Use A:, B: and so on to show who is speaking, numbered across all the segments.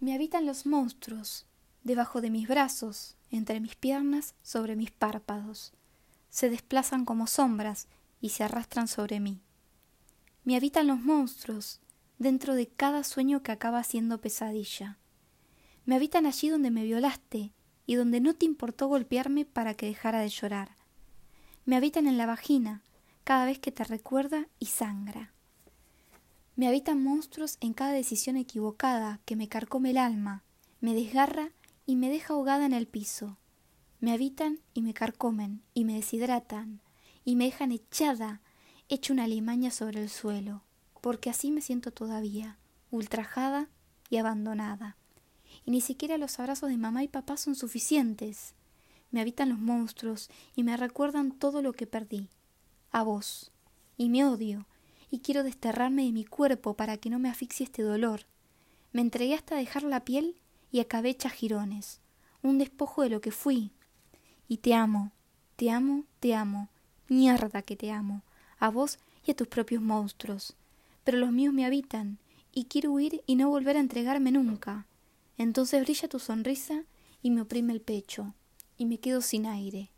A: Me habitan los monstruos, debajo de mis brazos, entre mis piernas, sobre mis párpados. Se desplazan como sombras y se arrastran sobre mí. Me habitan los monstruos, dentro de cada sueño que acaba siendo pesadilla. Me habitan allí donde me violaste y donde no te importó golpearme para que dejara de llorar. Me habitan en la vagina, cada vez que te recuerda y sangra. Me habitan monstruos en cada decisión equivocada que me carcome el alma, me desgarra y me deja ahogada en el piso. Me habitan y me carcomen y me deshidratan y me dejan echada, hecha una limaña sobre el suelo, porque así me siento todavía, ultrajada y abandonada. Y ni siquiera los abrazos de mamá y papá son suficientes. Me habitan los monstruos y me recuerdan todo lo que perdí. A vos. Y me odio y quiero desterrarme de mi cuerpo para que no me asfixie este dolor. Me entregué hasta dejar la piel y acabé hecha jirones, un despojo de lo que fui. Y te amo, te amo, te amo, mierda que te amo, a vos y a tus propios monstruos. Pero los míos me habitan, y quiero huir y no volver a entregarme nunca. Entonces brilla tu sonrisa y me oprime el pecho, y me quedo sin aire.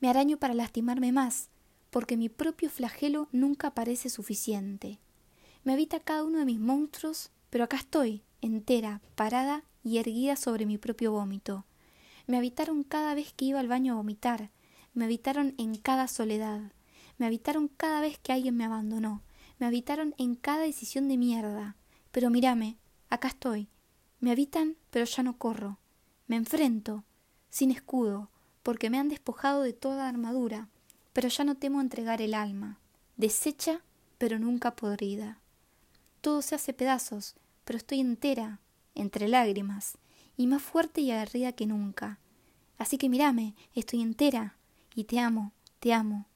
A: Me araño para lastimarme más, porque mi propio flagelo nunca parece suficiente. Me habita cada uno de mis monstruos, pero acá estoy, entera, parada y erguida sobre mi propio vómito. Me habitaron cada vez que iba al baño a vomitar, me habitaron en cada soledad, me habitaron cada vez que alguien me abandonó, me habitaron en cada decisión de mierda. Pero mírame, acá estoy. Me habitan, pero ya no corro. Me enfrento, sin escudo, porque me han despojado de toda armadura, pero ya no temo entregar el alma, deshecha, pero nunca podrida. Todo se hace pedazos, pero estoy entera, entre lágrimas, y más fuerte y aguerrida que nunca. Así que mírame, estoy entera, y te amo, te amo,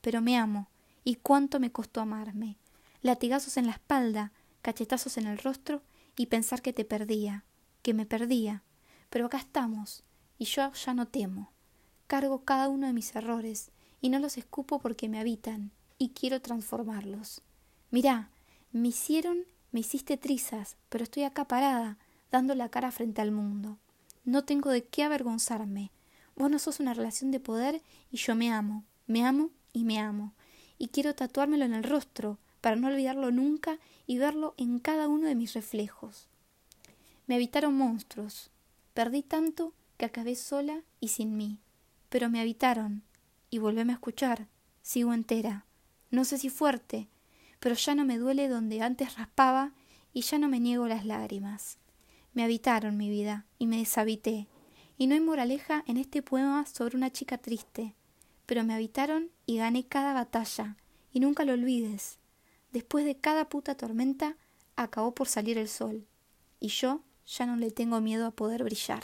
A: pero me amo, y cuánto me costó amarme. Latigazos en la espalda, cachetazos en el rostro, y pensar que te perdía, que me perdía. Pero acá estamos, y yo ya no temo. Cargo cada uno de mis errores, y no los escupo porque me habitan y quiero transformarlos. Mirá, me hicieron, me hiciste trizas, pero estoy acá parada, dando la cara frente al mundo. No tengo de qué avergonzarme. Vos no sos una relación de poder y yo me amo, me amo y me amo. Y quiero tatuármelo en el rostro, para no olvidarlo nunca y verlo en cada uno de mis reflejos. Me habitaron monstruos. Perdí tanto que acabé sola y sin mí. Pero me habitaron, y volveme a escuchar. Sigo entera. No sé si fuerte, pero ya no me duele donde antes raspaba y ya no me niego las lágrimas. Me habitaron mi vida y me deshabité. Y no hay moraleja en este poema sobre una chica triste, pero me habitaron y gané cada batalla, y nunca lo olvides. Después de cada puta tormenta acabó por salir el sol, y yo ya no le tengo miedo a poder brillar.